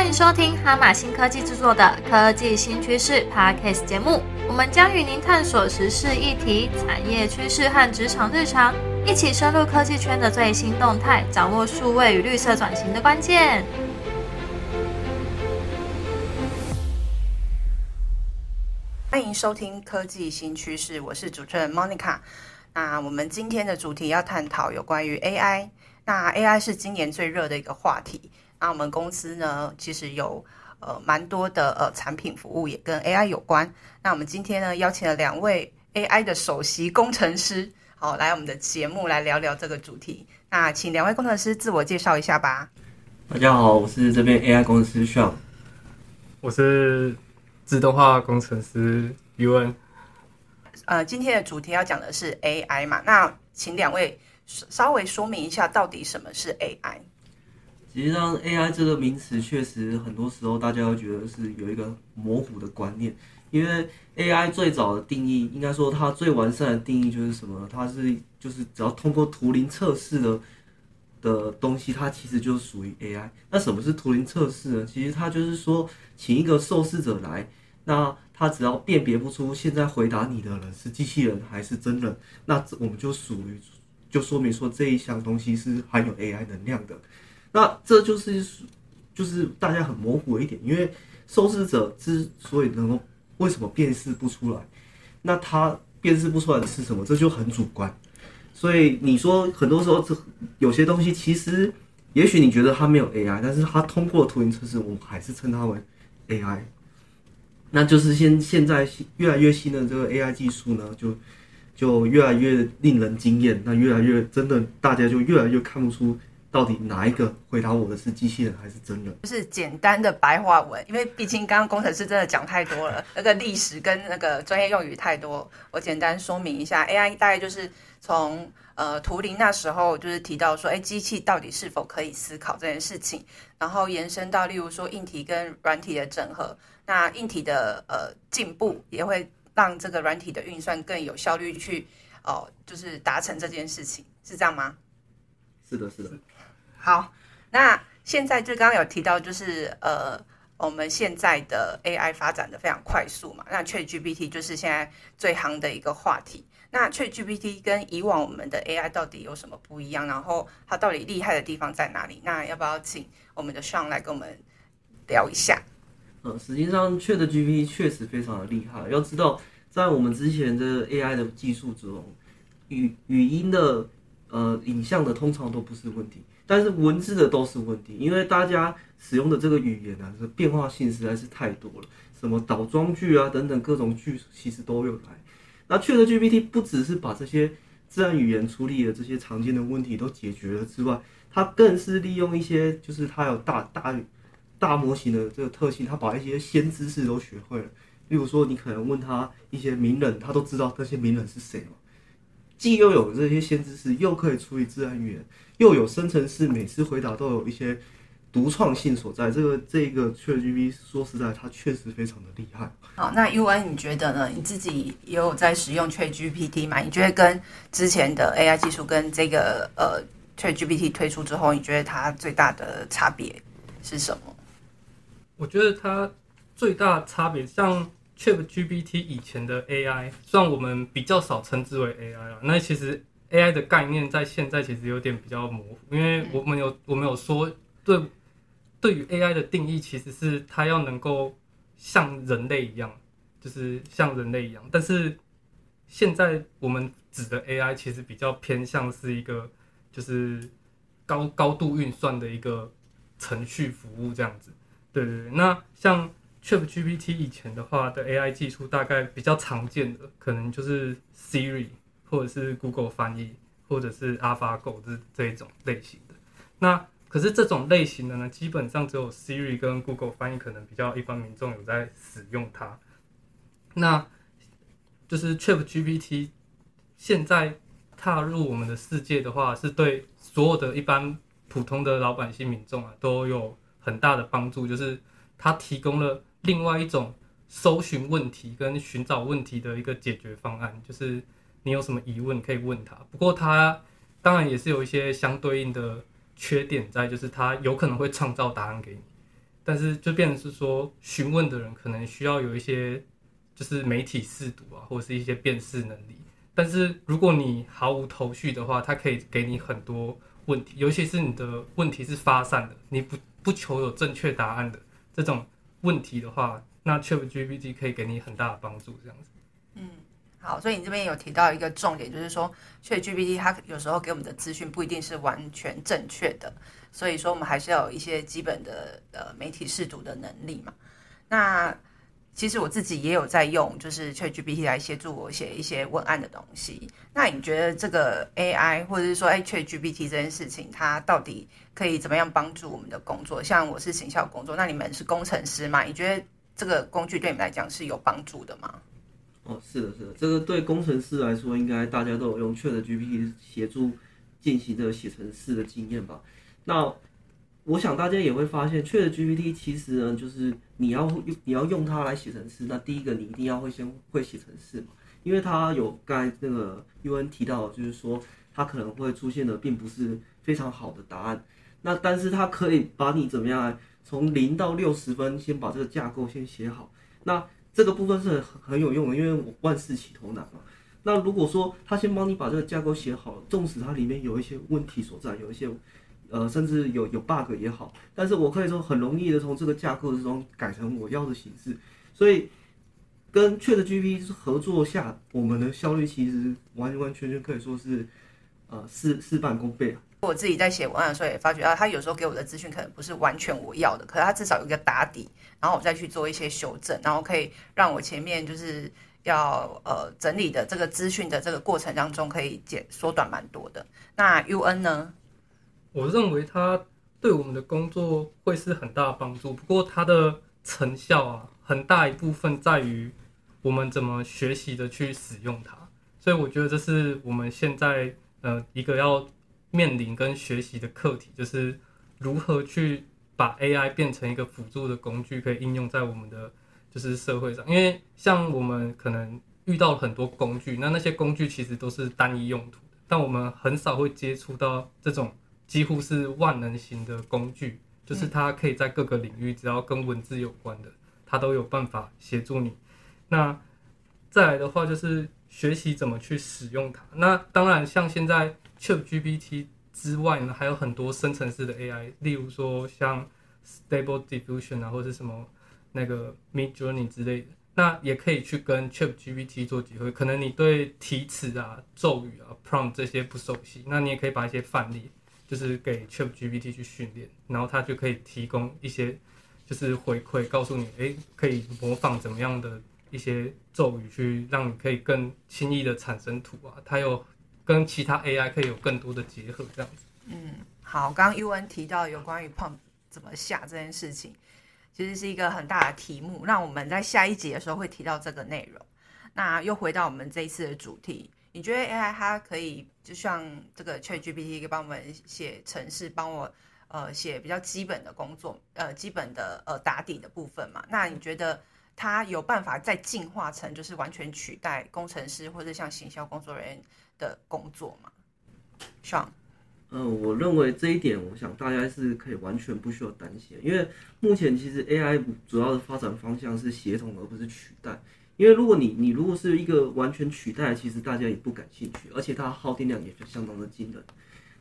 欢迎收听哈马新科技制作的科技新趋势 Podcast 节目。我们将与您探索时事议题、产业趋势和职场日常，一起深入科技圈的最新动态，掌握数位与绿色转型的关键。欢迎收听科技新趋势，我是主持人 Monica。那我们今天的主题要探讨有关于 AI。那 AI 是今年最热的一个话题。那我们公司呢，其实有呃蛮多的呃产品服务也跟 AI 有关。那我们今天呢，邀请了两位 AI 的首席工程师，好来我们的节目来聊聊这个主题。那请两位工程师自我介绍一下吧。大家好，我是这边 AI 工程师 Sean，我是自动化工程师 UN。呃，今天的主题要讲的是 AI 嘛，那请两位稍微说明一下到底什么是 AI。实际上 AI 这个名词确实很多时候大家会觉得是有一个模糊的观念，因为 AI 最早的定义，应该说它最完善的定义就是什么？它是就是只要通过图灵测试的的东西，它其实就属于 AI。那什么是图灵测试呢？其实它就是说，请一个受试者来，那他只要辨别不出现在回答你的人是机器人还是真人，那我们就属于就说明说这一项东西是含有 AI 能量的。那这就是就是大家很模糊的一点，因为受试者之所以能够为什么辨识不出来，那他辨识不出来的是什么，这就很主观。所以你说很多时候这有些东西其实也许你觉得它没有 AI，但是它通过图灵测试，我们还是称它为 AI。那就是现现在越来越新的这个 AI 技术呢，就就越来越令人惊艳。那越来越真的，大家就越来越看不出到底哪一个回答我的是机器人还是真人。就是简单的白话文，因为毕竟刚刚工程师真的讲太多了，那个历史跟那个专业用语太多，我简单说明一下，AI 大概就是从呃图灵那时候就是提到说，哎，机器到底是否可以思考这件事情，然后延伸到例如说硬体跟软体的整合。那硬体的呃进步也会让这个软体的运算更有效率，去哦，就是达成这件事情，是这样吗？是的，是的。好，那现在就刚刚有提到，就是呃，我们现在的 AI 发展的非常快速嘛，那 ChatGPT 就是现在最夯的一个话题。那 ChatGPT 跟以往我们的 AI 到底有什么不一样？然后它到底厉害的地方在哪里？那要不要请我们的 Sean 来跟我们聊一下？呃，实际上，ChatGPT 确实非常的厉害。要知道，在我们之前的 AI 的技术中，语语音的、呃影像的通常都不是问题，但是文字的都是问题，因为大家使用的这个语言啊，这变化性实在是太多了，什么倒装句啊等等各种句其实都有来。那 ChatGPT 不只是把这些自然语言处理的这些常见的问题都解决了之外，它更是利用一些，就是它有大大。大模型的这个特性，它把一些先知识都学会了。例如说，你可能问他一些名人，他都知道这些名人是谁嘛。既又有这些先知识，又可以处理自然语言，又有生成式，每次回答都有一些独创性所在。这个这个 ChatGPT 说实在，它确实非常的厉害。好，那 U N 你觉得呢？你自己也有在使用 ChatGPT 吗？你觉得跟之前的 AI 技术跟这个呃 ChatGPT 推出之后，你觉得它最大的差别是什么？我觉得它最大差别，像 ChatGPT 以前的 AI，虽然我们比较少称之为 AI 了，那其实 AI 的概念在现在其实有点比较模糊，因为我们有我们有说，对对于 AI 的定义，其实是它要能够像人类一样，就是像人类一样，但是现在我们指的 AI 其实比较偏向是一个就是高高度运算的一个程序服务这样子。对对对，那像 ChatGPT 以前的话的 AI 技术，大概比较常见的可能就是 Siri 或者是 Google 翻译，或者是 AlphaGo 这这一种类型的。那可是这种类型的呢，基本上只有 Siri 跟 Google 翻译可能比较一般民众有在使用它。那就是 ChatGPT 现在踏入我们的世界的话，是对所有的一般普通的老百姓民众啊都有。很大的帮助就是它提供了另外一种搜寻问题跟寻找问题的一个解决方案，就是你有什么疑问可以问他。不过他当然也是有一些相对应的缺点在，就是他有可能会创造答案给你。但是就变成是说，询问的人可能需要有一些就是媒体试读啊，或者是一些辨识能力。但是如果你毫无头绪的话，他可以给你很多问题，尤其是你的问题是发散的，你不不求有正确答案的这种问题的话，那 ChatGPT 可以给你很大的帮助，这样子。嗯好，所以你这边有提到一个重点，就是说，ChatGPT 它有时候给我们的资讯不一定是完全正确的，所以说我们还是要有一些基本的呃媒体试读的能力嘛。那其实我自己也有在用，就是 ChatGPT 来协助我写一些文案的东西。那你觉得这个 AI 或者是说 ChatGPT 这件事情，它到底可以怎么样帮助我们的工作？像我是行销工作，那你们是工程师嘛？你觉得这个工具对你们来讲是有帮助的吗？哦，是的，是的，这个对工程师来说，应该大家都有用 Chat GPT 协助进行的写程式的经验吧？那我想大家也会发现，Chat GPT 其实呢，就是你要你要用它来写程式，那第一个你一定要会先会写程式嘛，因为它有刚才那个 UN 提到，就是说它可能会出现的并不是非常好的答案，那但是它可以把你怎么样，从零到六十分，先把这个架构先写好，那。这个部分是很很有用的，因为我万事起头难嘛。那如果说他先帮你把这个架构写好了，纵使它里面有一些问题所在，有一些呃甚至有有 bug 也好，但是我可以说很容易的从这个架构之中改成我要的形式。所以跟 ChatGPT 合作下，我们的效率其实完完全全可以说是呃事事半功倍啊。我自己在写文案的时候也发觉啊，他有时候给我的资讯可能不是完全我要的，可是他至少有一个打底，然后我再去做一些修正，然后可以让我前面就是要呃整理的这个资讯的这个过程当中可以减缩短蛮多的。那 U N 呢？我认为它对我们的工作会是很大的帮助，不过它的成效啊，很大一部分在于我们怎么学习的去使用它，所以我觉得这是我们现在呃一个要。面临跟学习的课题，就是如何去把 AI 变成一个辅助的工具，可以应用在我们的就是社会上。因为像我们可能遇到了很多工具，那那些工具其实都是单一用途的，但我们很少会接触到这种几乎是万能型的工具，就是它可以在各个领域，只要跟文字有关的，它都有办法协助你。那再来的话，就是学习怎么去使用它。那当然，像现在。ChatGPT 之外呢，还有很多生成式的 AI，例如说像 Stable Diffusion 啊，或者什么那个 Midjourney 之类的，那也可以去跟 ChatGPT 做结合。可能你对题词啊、咒语啊、prompt 这些不熟悉，那你也可以把一些范例，就是给 ChatGPT 去训练，然后它就可以提供一些就是回馈，告诉你，诶，可以模仿怎么样的一些咒语，去让你可以更轻易的产生图啊。它有。跟其他 AI 可以有更多的结合，这样子。嗯，好，刚刚 U N 提到有关于 Pump 怎么下这件事情，其实是一个很大的题目。那我们在下一集的时候会提到这个内容。那又回到我们这一次的主题，你觉得 AI 它可以就像这个 ChatGPT 可以帮我们写程式，帮我呃写比较基本的工作，呃基本的呃打底的部分嘛？那你觉得它有办法再进化成就是完全取代工程师或者像行销工作人员？的工作嘛，上，嗯，我认为这一点，我想大家是可以完全不需要担心，因为目前其实 AI 主要的发展方向是协同而不是取代。因为如果你你如果是一个完全取代，其实大家也不感兴趣，而且它耗电量也是相当的惊人。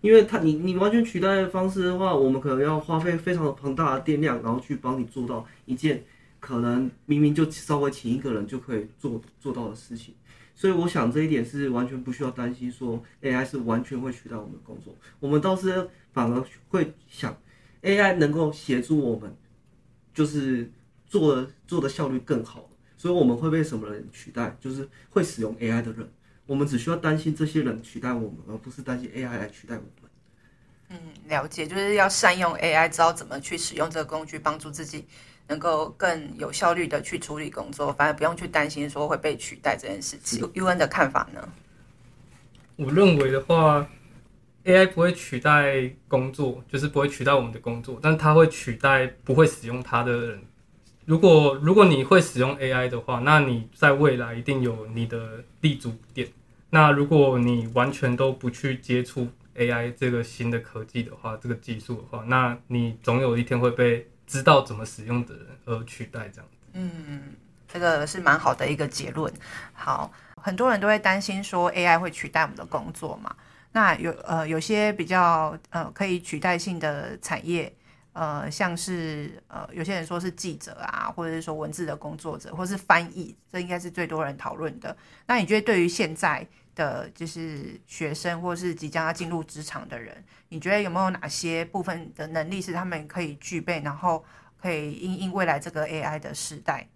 因为它你你完全取代的方式的话，我们可能要花费非常庞大的电量，然后去帮你做到一件可能明明就稍微请一个人就可以做做到的事情。所以我想这一点是完全不需要担心，说 AI 是完全会取代我们的工作。我们倒是反而会想，AI 能够协助我们，就是做做的效率更好。所以我们会被什么人取代？就是会使用 AI 的人。我们只需要担心这些人取代我们，而不是担心 AI 来取代我们。嗯，了解，就是要善用 AI，知道怎么去使用这个工具，帮助自己。能够更有效率的去处理工作，反而不用去担心说会被取代这件事情。U N 的看法呢？我认为的话，A I 不会取代工作，就是不会取代我们的工作，但它会取代不会使用它的人。如果如果你会使用 A I 的话，那你在未来一定有你的立足点。那如果你完全都不去接触 A I 这个新的科技的话，这个技术的话，那你总有一天会被知道怎么使用的人而取代这样。嗯，这个是蛮好的一个结论。好，很多人都会担心说 AI 会取代我们的工作嘛？那有呃有些比较呃可以取代性的产业，呃像是呃有些人说是记者啊，或者是说文字的工作者，或是翻译，这应该是最多人讨论的。那你觉得对于现在的就是学生，或是即将要进入职场的人，你觉得有没有哪些部分的能力是他们可以具备，然后可以应应未来这个 AI 的时代？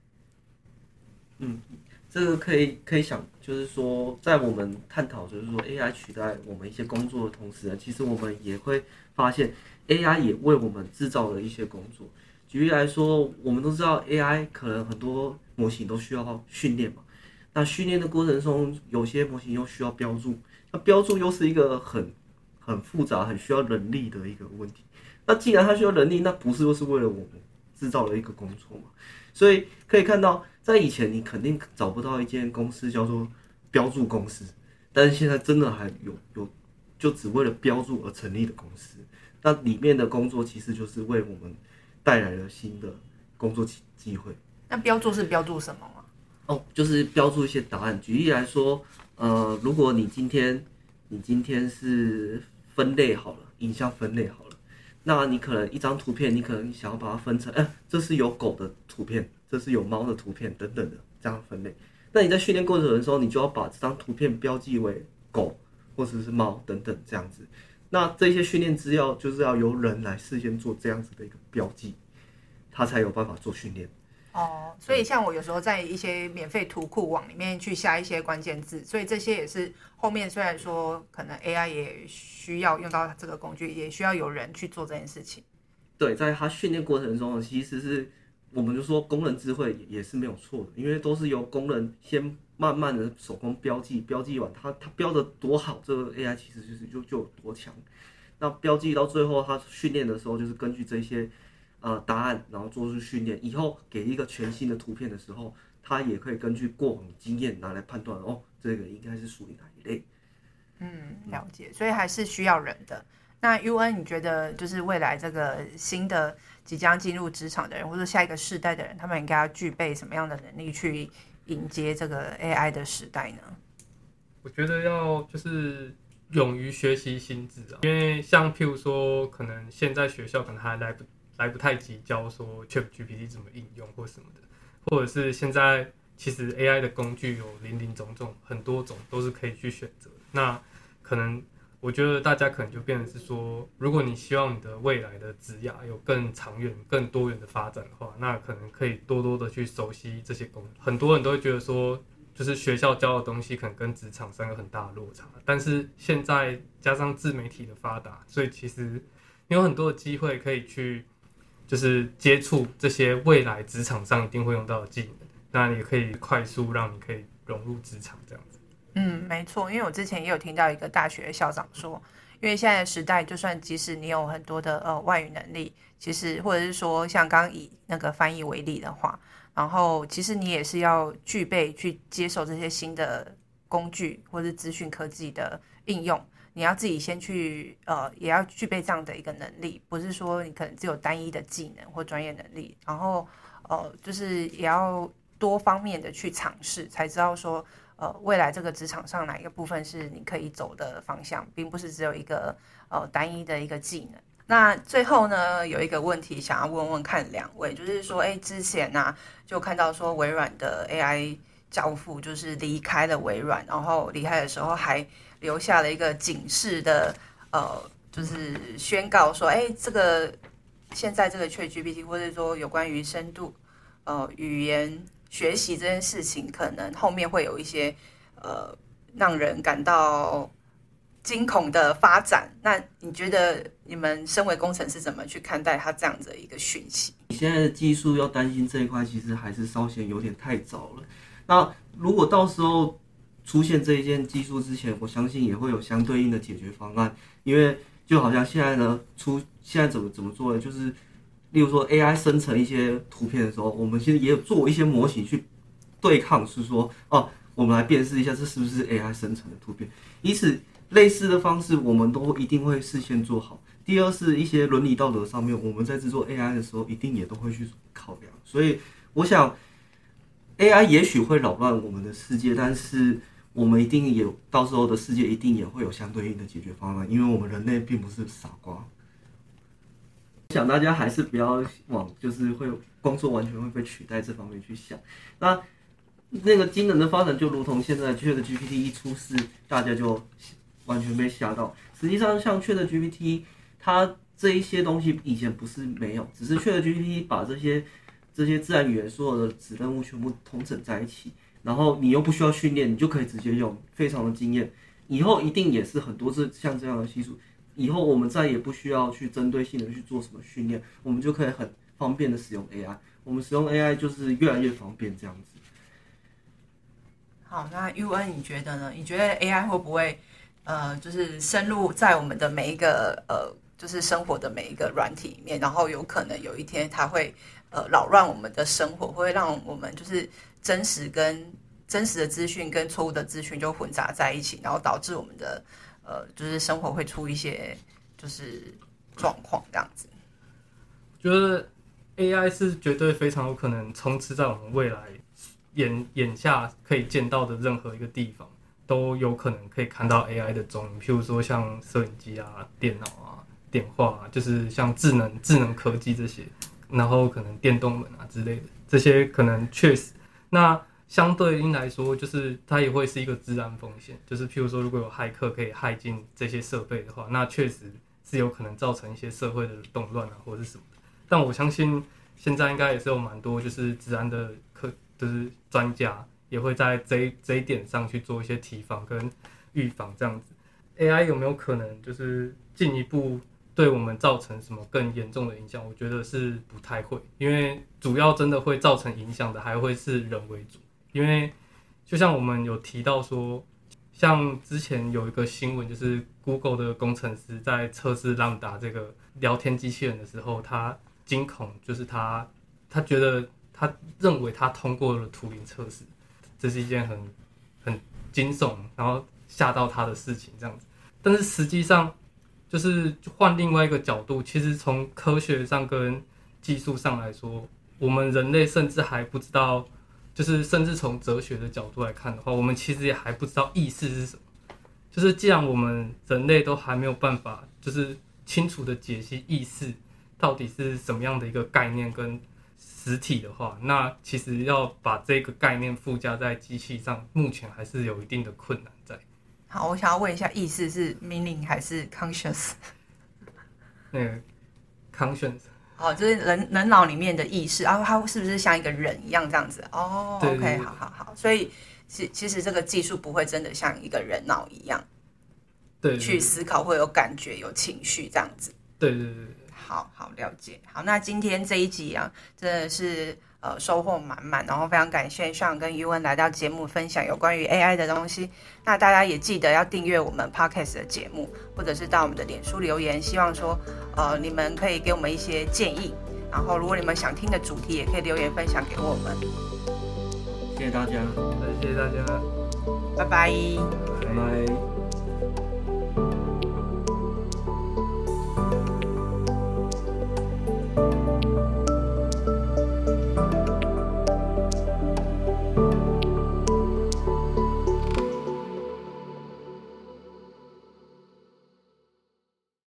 嗯，这个可以可以想，就是说，在我们探讨就是说 AI 取代我们一些工作的同时呢，其实我们也会发现 AI 也为我们制造了一些工作。举例来说，我们都知道 AI 可能很多模型都需要训练嘛，那训练的过程中，有些模型又需要标注，那标注又是一个很很复杂、很需要人力的一个问题。那既然它需要人力，那不是又是为了我们制造了一个工作嘛？所以可以看到。在以前，你肯定找不到一间公司叫做标注公司，但是现在真的还有有，就只为了标注而成立的公司。那里面的工作其实就是为我们带来了新的工作机机会。那标注是标注什么吗？哦，就是标注一些答案。举例来说，呃，如果你今天你今天是分类好了，影像分类好了，那你可能一张图片，你可能想要把它分成，哎，这是有狗的图片。这是有猫的图片等等的这样分类，那你在训练过程的时候，你就要把这张图片标记为狗或者是猫等等这样子。那这些训练资料就是要由人来事先做这样子的一个标记，他才有办法做训练。哦，所以像我有时候在一些免费图库网里面去下一些关键字，所以这些也是后面虽然说可能 AI 也需要用到这个工具，也需要有人去做这件事情。对，在他训练过程中，其实是。我们就说工人智慧也是没有错的，因为都是由工人先慢慢的手工标记，标记完他他标的多好，这个 AI 其实就是就就有多强。那标记到最后，他训练的时候就是根据这些呃答案，然后做出训练。以后给一个全新的图片的时候，他也可以根据过往经验拿来判断哦，这个应该是属于哪一类。嗯，了解。所以还是需要人的。那 UN，你觉得就是未来这个新的？即将进入职场的人，或者下一个世代的人，他们应该要具备什么样的能力去迎接这个 AI 的时代呢？我觉得要就是勇于学习新知啊，因为像譬如说，可能现在学校可能还来不来不太及教说 ChatGPT 怎么应用或什么的，或者是现在其实 AI 的工具有林林总总很多种，都是可以去选择。那可能。我觉得大家可能就变成是说，如果你希望你的未来的职业有更长远、更多元的发展的话，那可能可以多多的去熟悉这些工。很多人都会觉得说，就是学校教的东西可能跟职场上有很大的落差。但是现在加上自媒体的发达，所以其实你有很多的机会可以去，就是接触这些未来职场上一定会用到的技能，那也可以快速让你可以融入职场这样子。嗯，没错，因为我之前也有听到一个大学校长说，因为现在的时代，就算即使你有很多的呃外语能力，其实或者是说像刚以那个翻译为例的话，然后其实你也是要具备去接受这些新的工具或者资讯科技的应用，你要自己先去呃，也要具备这样的一个能力，不是说你可能只有单一的技能或专业能力，然后呃，就是也要多方面的去尝试，才知道说。呃，未来这个职场上哪一个部分是你可以走的方向，并不是只有一个呃单一的一个技能。那最后呢，有一个问题想要问问看两位，就是说，哎，之前呢就看到说微软的 AI 教父就是离开了微软，然后离开的时候还留下了一个警示的呃，就是宣告说，哎，这个现在这个 ChatGPT 或者说有关于深度呃语言。学习这件事情，可能后面会有一些呃让人感到惊恐的发展。那你觉得你们身为工程师怎么去看待他这样的一个讯息？你现在的技术要担心这一块，其实还是稍显有点太早了。那如果到时候出现这一件技术之前，我相信也会有相对应的解决方案。因为就好像现在呢，出现在怎么怎么做呢？就是。例如说，AI 生成一些图片的时候，我们其实也有做一些模型去对抗，是说，哦，我们来辨识一下这是不是 AI 生成的图片。因此，类似的方式，我们都一定会事先做好。第二是一些伦理道德上面，我们在制作 AI 的时候，一定也都会去考量。所以，我想 AI 也许会扰乱我们的世界，但是我们一定也到时候的世界一定也会有相对应的解决方案，因为我们人类并不是傻瓜。想大家还是不要往就是会工作完全会被取代这方面去想。那那个惊人的发展，就如同现在 Chat GPT 一出世，大家就完全被吓到。实际上，像 Chat GPT，它这一些东西以前不是没有，只是 Chat GPT 把这些这些自然语言所有的子任务全部统整在一起，然后你又不需要训练，你就可以直接用，非常的惊艳。以后一定也是很多这像这样的技术。以后我们再也不需要去针对性的去做什么训练，我们就可以很方便的使用 AI。我们使用 AI 就是越来越方便这样子。好，那 U N 你觉得呢？你觉得 AI 会不会呃，就是深入在我们的每一个呃，就是生活的每一个软体里面，然后有可能有一天它会呃扰乱我们的生活，会让我们就是真实跟真实的资讯跟错误的资讯就混杂在一起，然后导致我们的。呃，就是生活会出一些就是状况这样子。觉得 AI 是绝对非常有可能充斥在我们未来眼眼下可以见到的任何一个地方，都有可能可以看到 AI 的踪影。譬如说像摄影机啊、电脑啊、电话啊，就是像智能智能科技这些，然后可能电动门啊之类的，这些可能确实那。相对应来说，就是它也会是一个治安风险。就是譬如说，如果有骇客可以骇进这些设备的话，那确实是有可能造成一些社会的动乱啊，或者是什么的。但我相信现在应该也是有蛮多就是治安的科，就是专家也会在这这一点上去做一些提防跟预防这样子。AI 有没有可能就是进一步对我们造成什么更严重的影响？我觉得是不太会，因为主要真的会造成影响的还会是人为主。因为就像我们有提到说，像之前有一个新闻，就是 Google 的工程师在测试浪达这个聊天机器人的时候，他惊恐，就是他他觉得他认为他通过了图灵测试，这是一件很很惊悚，然后吓到他的事情这样子。但是实际上，就是换另外一个角度，其实从科学上跟技术上来说，我们人类甚至还不知道。就是甚至从哲学的角度来看的话，我们其实也还不知道意识是什么。就是既然我们人类都还没有办法，就是清楚的解析意识到底是什么样的一个概念跟实体的话，那其实要把这个概念附加在机器上，目前还是有一定的困难在。好，我想要问一下，意识是 meaning 还是 conscious？那 个 conscious。哦，就是人人脑里面的意识，然后它是不是像一个人一样这样子？哦，OK，好好好，所以其其实这个技术不会真的像一个人脑一样，对，去思考会有感觉、有情绪这样子。对对对，好好了解。好，那今天这一集啊，真的是。呃，收获满满，然后非常感谢上跟余文来到节目分享有关于 AI 的东西。那大家也记得要订阅我们 Podcast 的节目，或者是到我们的脸书留言，希望说呃你们可以给我们一些建议。然后如果你们想听的主题，也可以留言分享给我们。谢谢大家，谢谢大家，拜拜，拜拜。